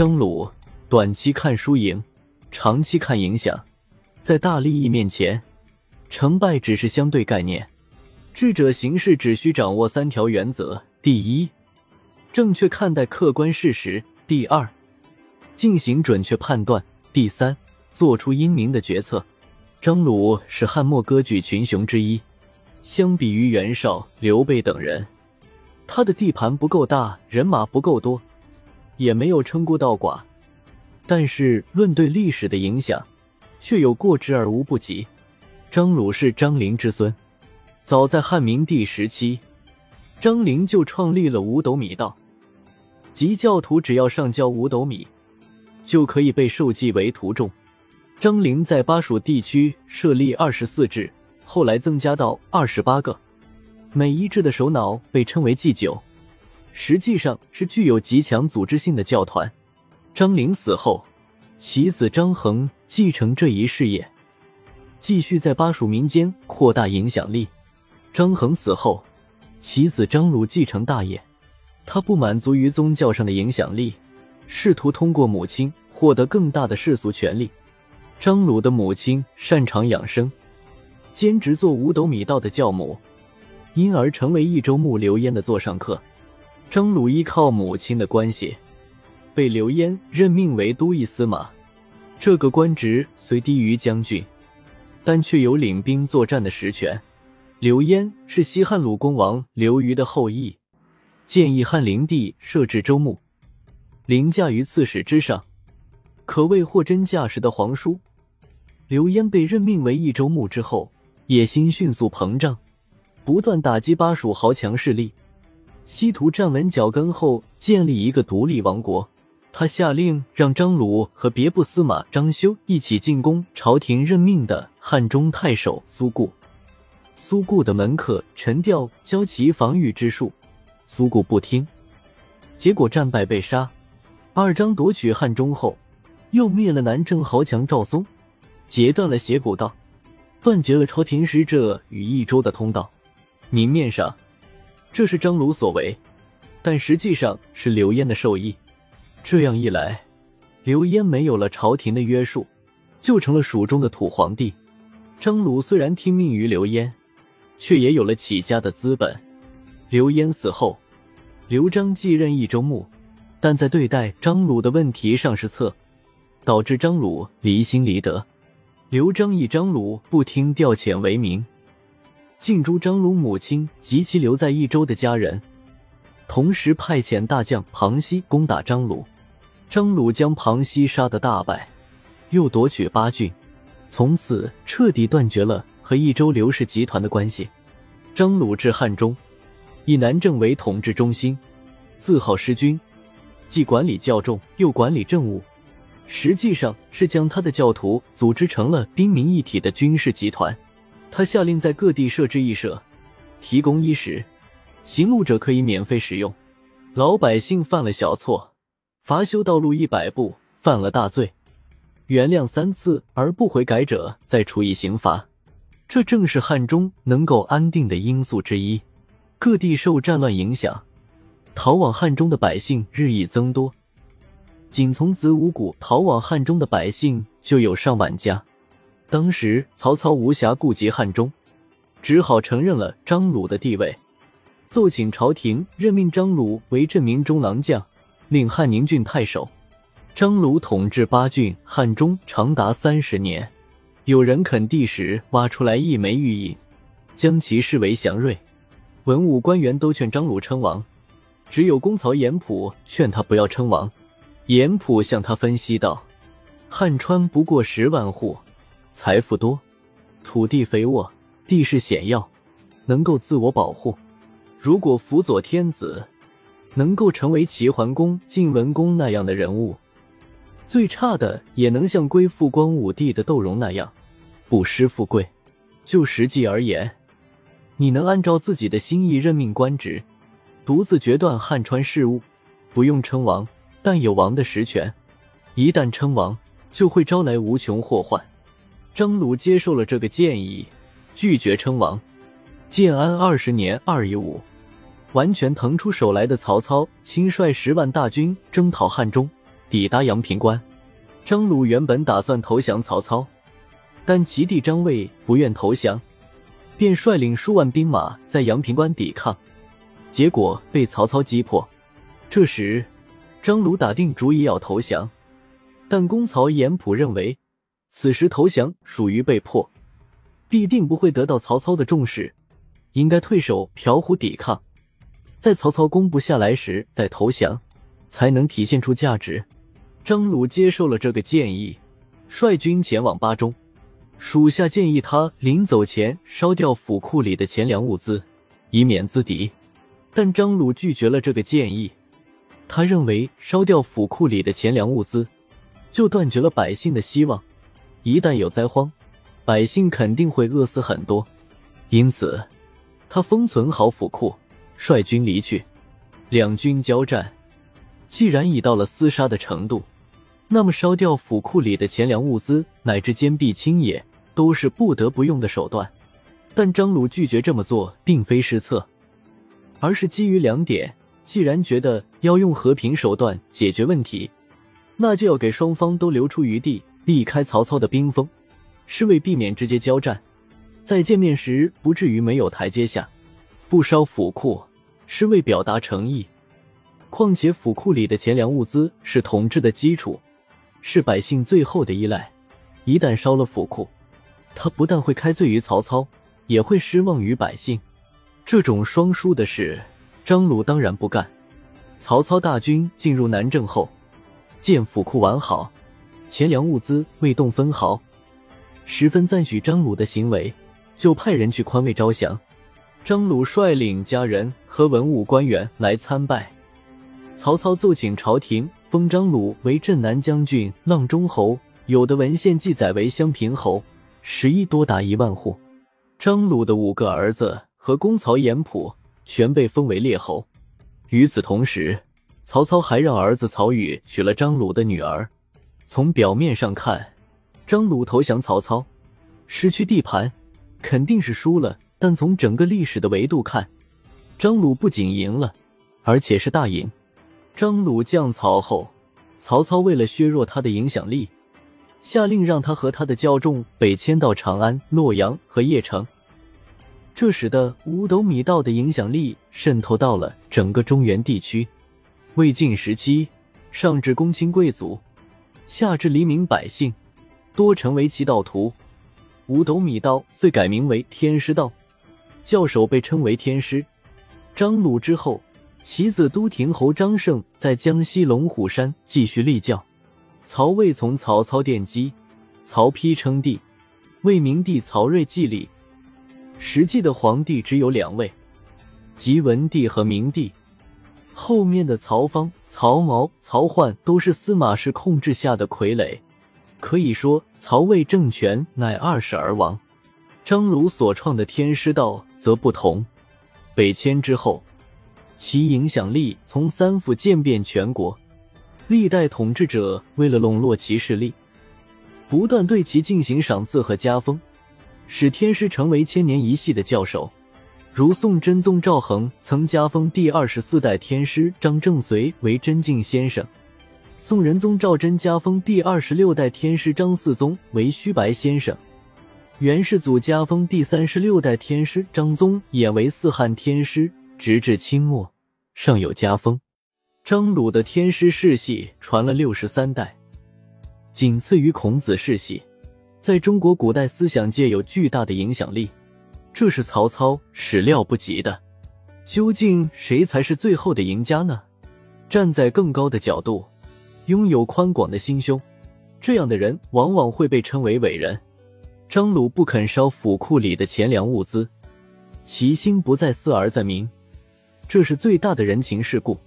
张鲁短期看输赢，长期看影响。在大利益面前，成败只是相对概念。智者行事只需掌握三条原则：第一，正确看待客观事实；第二，进行准确判断；第三，做出英明的决策。张鲁是汉末割据群雄之一，相比于袁绍、刘备等人，他的地盘不够大，人马不够多，也没有称孤道寡。但是论对历史的影响，却有过之而无不及。张鲁是张陵之孙，早在汉明帝时期，张陵就创立了五斗米道，即教徒只要上交五斗米，就可以被受祭为徒众。张陵在巴蜀地区设立二十四制，后来增加到二十八个。每一制的首脑被称为祭酒，实际上是具有极强组织性的教团。张陵死后，其子张衡继承这一事业，继续在巴蜀民间扩大影响力。张衡死后，其子张鲁继承大业。他不满足于宗教上的影响力，试图通过母亲获得更大的世俗权利。张鲁的母亲擅长养生，兼职做五斗米道的教母，因而成为益州牧刘焉的座上客。张鲁依靠母亲的关系，被刘焉任命为都尉司马。这个官职虽低于将军，但却有领兵作战的实权。刘焉是西汉鲁公王刘虞的后裔，建议汉灵帝设置州牧，凌驾于刺史之上，可谓货真价实的皇叔。刘焉被任命为益州牧之后，野心迅速膨胀，不断打击巴蜀豪强势力，西图站稳脚跟后建立一个独立王国。他下令让张鲁和别部司马张修一起进攻朝廷任命的汉中太守苏固。苏固的门客陈调教其防御之术，苏固不听，结果战败被杀。二张夺取汉中后，又灭了南郑豪强赵松。截断了斜谷道，断绝了朝廷使者与益州的通道。明面上，这是张鲁所为，但实际上是刘焉的授意。这样一来，刘焉没有了朝廷的约束，就成了蜀中的土皇帝。张鲁虽然听命于刘焉，却也有了起家的资本。刘焉死后，刘璋继任益州牧，但在对待张鲁的问题上失策，导致张鲁离心离德。刘璋以张鲁不听调遣为名，尽诛张鲁母亲及其留在益州的家人，同时派遣大将庞熙攻打张鲁。张鲁将庞熙杀得大败，又夺取八郡，从此彻底断绝了和益州刘氏集团的关系。张鲁至汉中，以南郑为统治中心，自号师君，既管理教众，又管理政务。实际上是将他的教徒组织成了兵民一体的军事集团。他下令在各地设置义社，提供衣食，行路者可以免费使用。老百姓犯了小错，罚修道路一百步；犯了大罪，原谅三次而不悔改者再处以刑罚。这正是汉中能够安定的因素之一。各地受战乱影响，逃往汉中的百姓日益增多。仅从子午谷逃往汉中的百姓就有上万家。当时曹操无暇顾及汉中，只好承认了张鲁的地位，奏请朝廷任命张鲁为镇明中郎将，令汉宁郡太守。张鲁统治八郡汉中长达三十年。有人垦地时挖出来一枚玉印，将其视为祥瑞。文武官员都劝张鲁称王，只有公曹严普劝他不要称王。严普向他分析道：“汉川不过十万户，财富多，土地肥沃，地势险要，能够自我保护。如果辅佐天子，能够成为齐桓公、晋文公那样的人物，最差的也能像归附光武帝的窦融那样，不失富贵。就实际而言，你能按照自己的心意任命官职，独自决断汉川事务，不用称王。”但有王的实权，一旦称王，就会招来无穷祸患。张鲁接受了这个建议，拒绝称王。建安二十年二月五，完全腾出手来的曹操，亲率十万大军征讨汉中，抵达阳平关。张鲁原本打算投降曹操，但其弟张卫不愿投降，便率领数万兵马在阳平关抵抗，结果被曹操击破。这时，张鲁打定主意要投降，但公曹严普认为，此时投降属于被迫，必定不会得到曹操的重视，应该退守瓢湖抵抗，在曹操攻不下来时再投降，才能体现出价值。张鲁接受了这个建议，率军前往巴中。属下建议他临走前烧掉府库里的钱粮物资，以免自敌。但张鲁拒绝了这个建议。他认为烧掉府库里的钱粮物资，就断绝了百姓的希望。一旦有灾荒，百姓肯定会饿死很多。因此，他封存好府库，率军离去。两军交战，既然已到了厮杀的程度。那么，烧掉府库里的钱粮物资，乃至坚壁清野，都是不得不用的手段。但张鲁拒绝这么做，并非失策，而是基于两点：既然觉得要用和平手段解决问题，那就要给双方都留出余地，避开曹操的兵锋，是为避免直接交战，在见面时不至于没有台阶下；不烧府库，是为表达诚意。况且，府库里的钱粮物资是统治的基础。是百姓最后的依赖，一旦烧了府库，他不但会开罪于曹操，也会失望于百姓。这种双输的事，张鲁当然不干。曹操大军进入南郑后，见府库完好，钱粮物资未动分毫，十分赞许张鲁的行为，就派人去宽慰招降。张鲁率领家人和文武官员来参拜。曹操奏请朝廷封张鲁为镇南将军、阆中侯，有的文献记载为襄平侯，食邑多达一万户。张鲁的五个儿子和公曹严普全被封为列侯。与此同时，曹操还让儿子曹宇娶了张鲁的女儿。从表面上看，张鲁投降曹操，失去地盘，肯定是输了。但从整个历史的维度看，张鲁不仅赢了，而且是大赢。张鲁降曹后，曹操为了削弱他的影响力，下令让他和他的教众北迁到长安、洛阳和邺城。这使得五斗米道的影响力渗透到了整个中原地区。魏晋时期，上至公卿贵族，下至黎民百姓，多成为其道徒。五斗米道遂改名为天师道，教首被称为天师。张鲁之后。其子都亭侯张胜在江西龙虎山继续立教，曹魏从曹操奠基，曹丕称帝，魏明帝曹睿继立。实际的皇帝只有两位，即文帝和明帝。后面的曹芳、曹髦、曹奂都是司马氏控制下的傀儡，可以说曹魏政权乃二世而亡。张鲁所创的天师道则不同，北迁之后。其影响力从三府渐遍全国，历代统治者为了笼络其势力，不断对其进行赏赐和加封，使天师成为千年一系的教授。如宋真宗赵恒曾加封第二十四代天师张正随为真敬先生，宋仁宗赵祯加封第二十六代天师张四宗为虚白先生，元世祖加封第三十六代天师张宗也为四汉天师。直至清末，尚有家风。张鲁的天师世系传了六十三代，仅次于孔子世系，在中国古代思想界有巨大的影响力，这是曹操始料不及的。究竟谁才是最后的赢家呢？站在更高的角度，拥有宽广的心胸，这样的人往往会被称为伟人。张鲁不肯烧府库里的钱粮物资，其心不在私而在民。这是最大的人情世故。